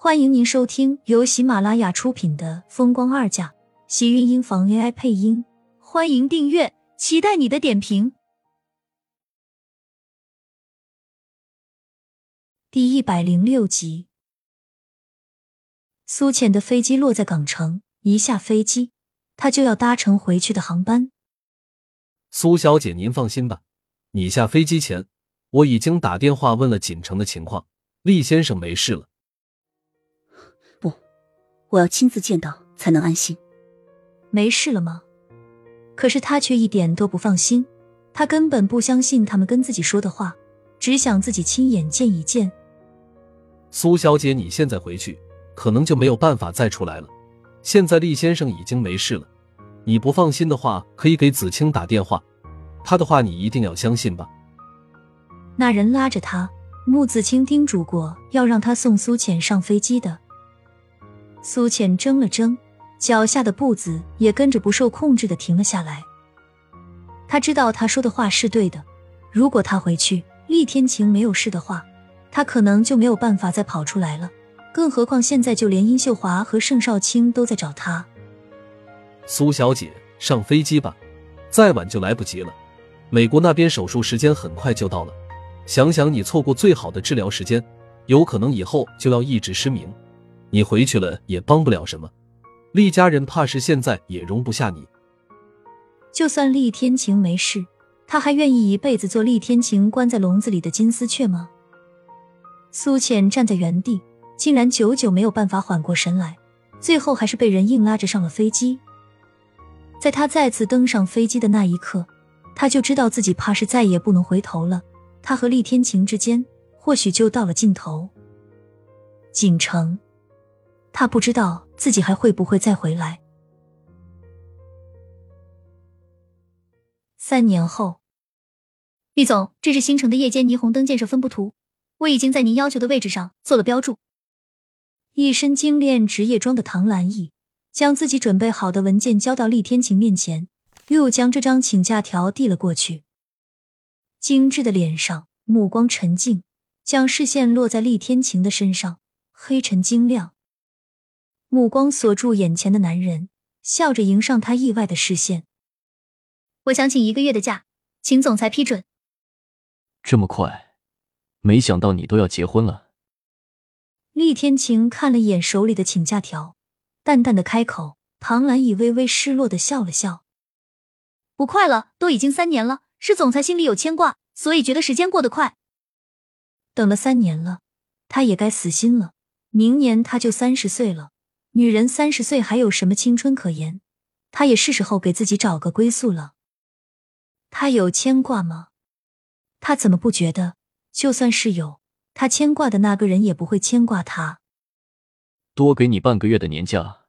欢迎您收听由喜马拉雅出品的《风光二嫁》，喜运音房 AI 配音。欢迎订阅，期待你的点评。第一百零六集，苏浅的飞机落在港城，一下飞机，他就要搭乘回去的航班。苏小姐，您放心吧，你下飞机前，我已经打电话问了锦城的情况，厉先生没事了。我要亲自见到才能安心。没事了吗？可是他却一点都不放心，他根本不相信他们跟自己说的话，只想自己亲眼见一见。苏小姐，你现在回去，可能就没有办法再出来了。现在厉先生已经没事了，你不放心的话，可以给子清打电话，他的话你一定要相信吧。那人拉着他，穆子清叮嘱过要让他送苏浅上飞机的。苏浅怔了怔，脚下的步子也跟着不受控制的停了下来。他知道他说的话是对的，如果他回去，厉天晴没有事的话，他可能就没有办法再跑出来了。更何况现在就连殷秀华和盛少卿都在找他。苏小姐，上飞机吧，再晚就来不及了。美国那边手术时间很快就到了，想想你错过最好的治疗时间，有可能以后就要一直失明。你回去了也帮不了什么，厉家人怕是现在也容不下你。就算厉天晴没事，他还愿意一辈子做厉天晴关在笼子里的金丝雀吗？苏浅站在原地，竟然久久没有办法缓过神来，最后还是被人硬拉着上了飞机。在他再次登上飞机的那一刻，他就知道自己怕是再也不能回头了。他和厉天晴之间，或许就到了尽头。锦城。他不知道自己还会不会再回来。三年后，厉总，这是新城的夜间霓虹灯建设分布图，我已经在您要求的位置上做了标注。一身精炼职业装的唐兰义将自己准备好的文件交到厉天晴面前，又将这张请假条递了过去。精致的脸上，目光沉静，将视线落在厉天晴的身上，黑沉晶亮。目光锁住眼前的男人，笑着迎上他意外的视线。我想请一个月的假，请总裁批准。这么快？没想到你都要结婚了。厉天晴看了一眼手里的请假条，淡淡的开口。唐兰以微微失落的笑了笑。不快了，都已经三年了，是总裁心里有牵挂，所以觉得时间过得快。等了三年了，他也该死心了。明年他就三十岁了。女人三十岁还有什么青春可言？她也是时候给自己找个归宿了。他有牵挂吗？他怎么不觉得？就算是有，他牵挂的那个人也不会牵挂他。多给你半个月的年假，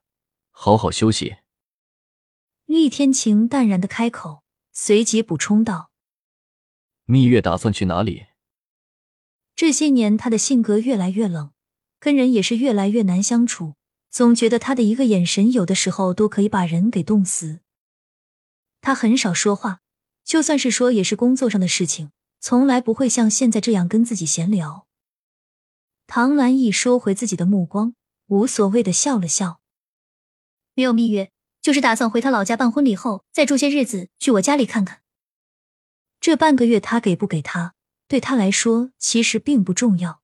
好好休息。厉天晴淡然的开口，随即补充道：“蜜月打算去哪里？”这些年，他的性格越来越冷，跟人也是越来越难相处。总觉得他的一个眼神，有的时候都可以把人给冻死。他很少说话，就算是说，也是工作上的事情，从来不会像现在这样跟自己闲聊。唐兰一收回自己的目光，无所谓的笑了笑。没有蜜月，就是打算回他老家办婚礼后，再住些日子，去我家里看看。这半个月他给不给他，对他来说其实并不重要。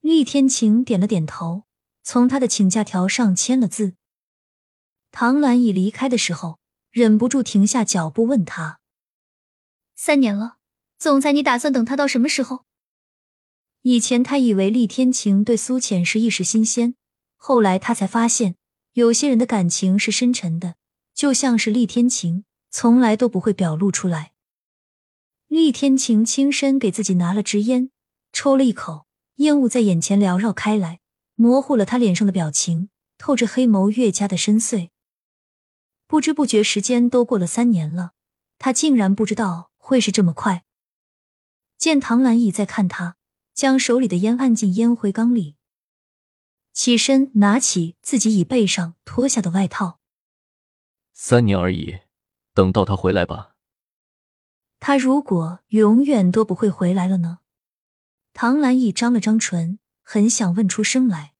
厉天晴点了点头。从他的请假条上签了字。唐兰已离开的时候，忍不住停下脚步，问他：“三年了，总裁，你打算等他到什么时候？”以前他以为厉天晴对苏浅是一时新鲜，后来他才发现，有些人的感情是深沉的，就像是厉天晴，从来都不会表露出来。厉天晴轻身给自己拿了支烟，抽了一口，烟雾在眼前缭绕开来。模糊了他脸上的表情，透着黑眸越加的深邃。不知不觉，时间都过了三年了，他竟然不知道会是这么快。见唐兰已在看他，将手里的烟按进烟灰缸里，起身拿起自己椅背上脱下的外套。三年而已，等到他回来吧。他如果永远都不会回来了呢？唐兰已张了张唇。很想问出声来。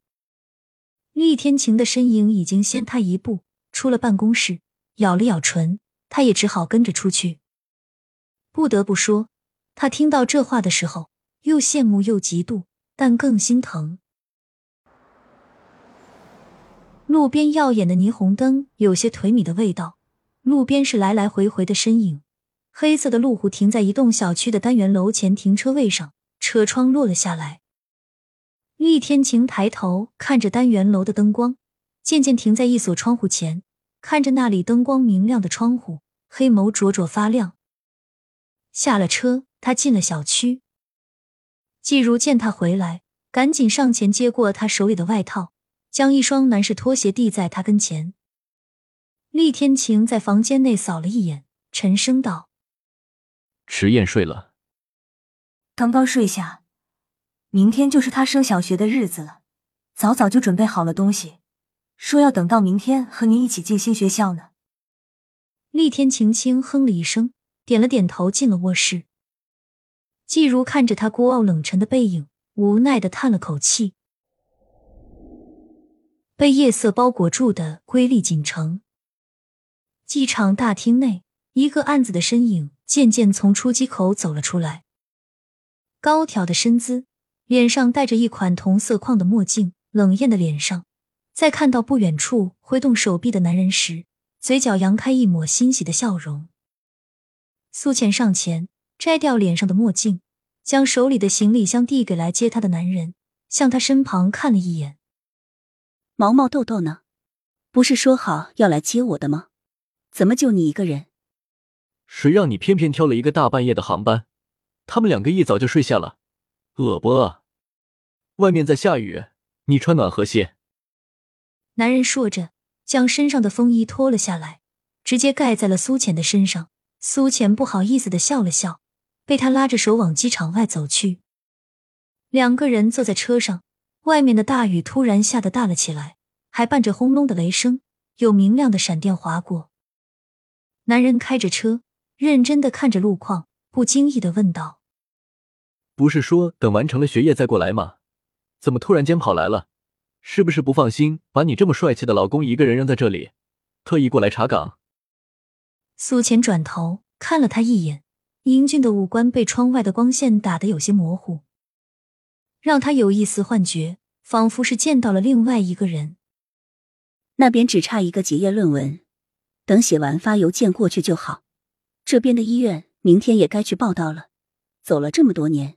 厉天晴的身影已经先他一步出了办公室，咬了咬唇，他也只好跟着出去。不得不说，他听到这话的时候，又羡慕又嫉妒，但更心疼。路边耀眼的霓虹灯有些颓靡的味道，路边是来来回回的身影。黑色的路虎停在一栋小区的单元楼前停车位上，车窗落了下来。厉天晴抬头看着单元楼的灯光，渐渐停在一所窗户前，看着那里灯光明亮的窗户，黑眸灼灼发亮。下了车，他进了小区。季如见他回来，赶紧上前接过他手里的外套，将一双男士拖鞋递在他跟前。厉天晴在房间内扫了一眼，沉声道。迟燕睡了，刚刚睡下。明天就是他升小学的日子了，早早就准备好了东西，说要等到明天和您一起进新学校呢。厉天晴轻哼了一声，点了点头，进了卧室。季如看着他孤傲冷沉的背影，无奈的叹了口气。被夜色包裹住的瑰丽锦城，机场大厅内，一个暗子的身影。渐渐从出机口走了出来，高挑的身姿，脸上戴着一款同色框的墨镜，冷艳的脸上，在看到不远处挥动手臂的男人时，嘴角扬开一抹欣喜的笑容。苏浅上前摘掉脸上的墨镜，将手里的行李箱递给来接她的男人，向他身旁看了一眼。毛毛豆豆呢？不是说好要来接我的吗？怎么就你一个人？谁让你偏偏挑了一个大半夜的航班？他们两个一早就睡下了，饿不饿？外面在下雨，你穿暖和些。男人说着，将身上的风衣脱了下来，直接盖在了苏浅的身上。苏浅不好意思的笑了笑，被他拉着手往机场外走去。两个人坐在车上，外面的大雨突然下得大了起来，还伴着轰隆的雷声，有明亮的闪电划过。男人开着车。认真的看着路况，不经意的问道：“不是说等完成了学业再过来吗？怎么突然间跑来了？是不是不放心把你这么帅气的老公一个人扔在这里，特意过来查岗？”苏浅转头看了他一眼，英俊的五官被窗外的光线打得有些模糊，让他有一丝幻觉，仿佛是见到了另外一个人。那边只差一个结业论文，等写完发邮件过去就好。这边的医院明天也该去报道了。走了这么多年，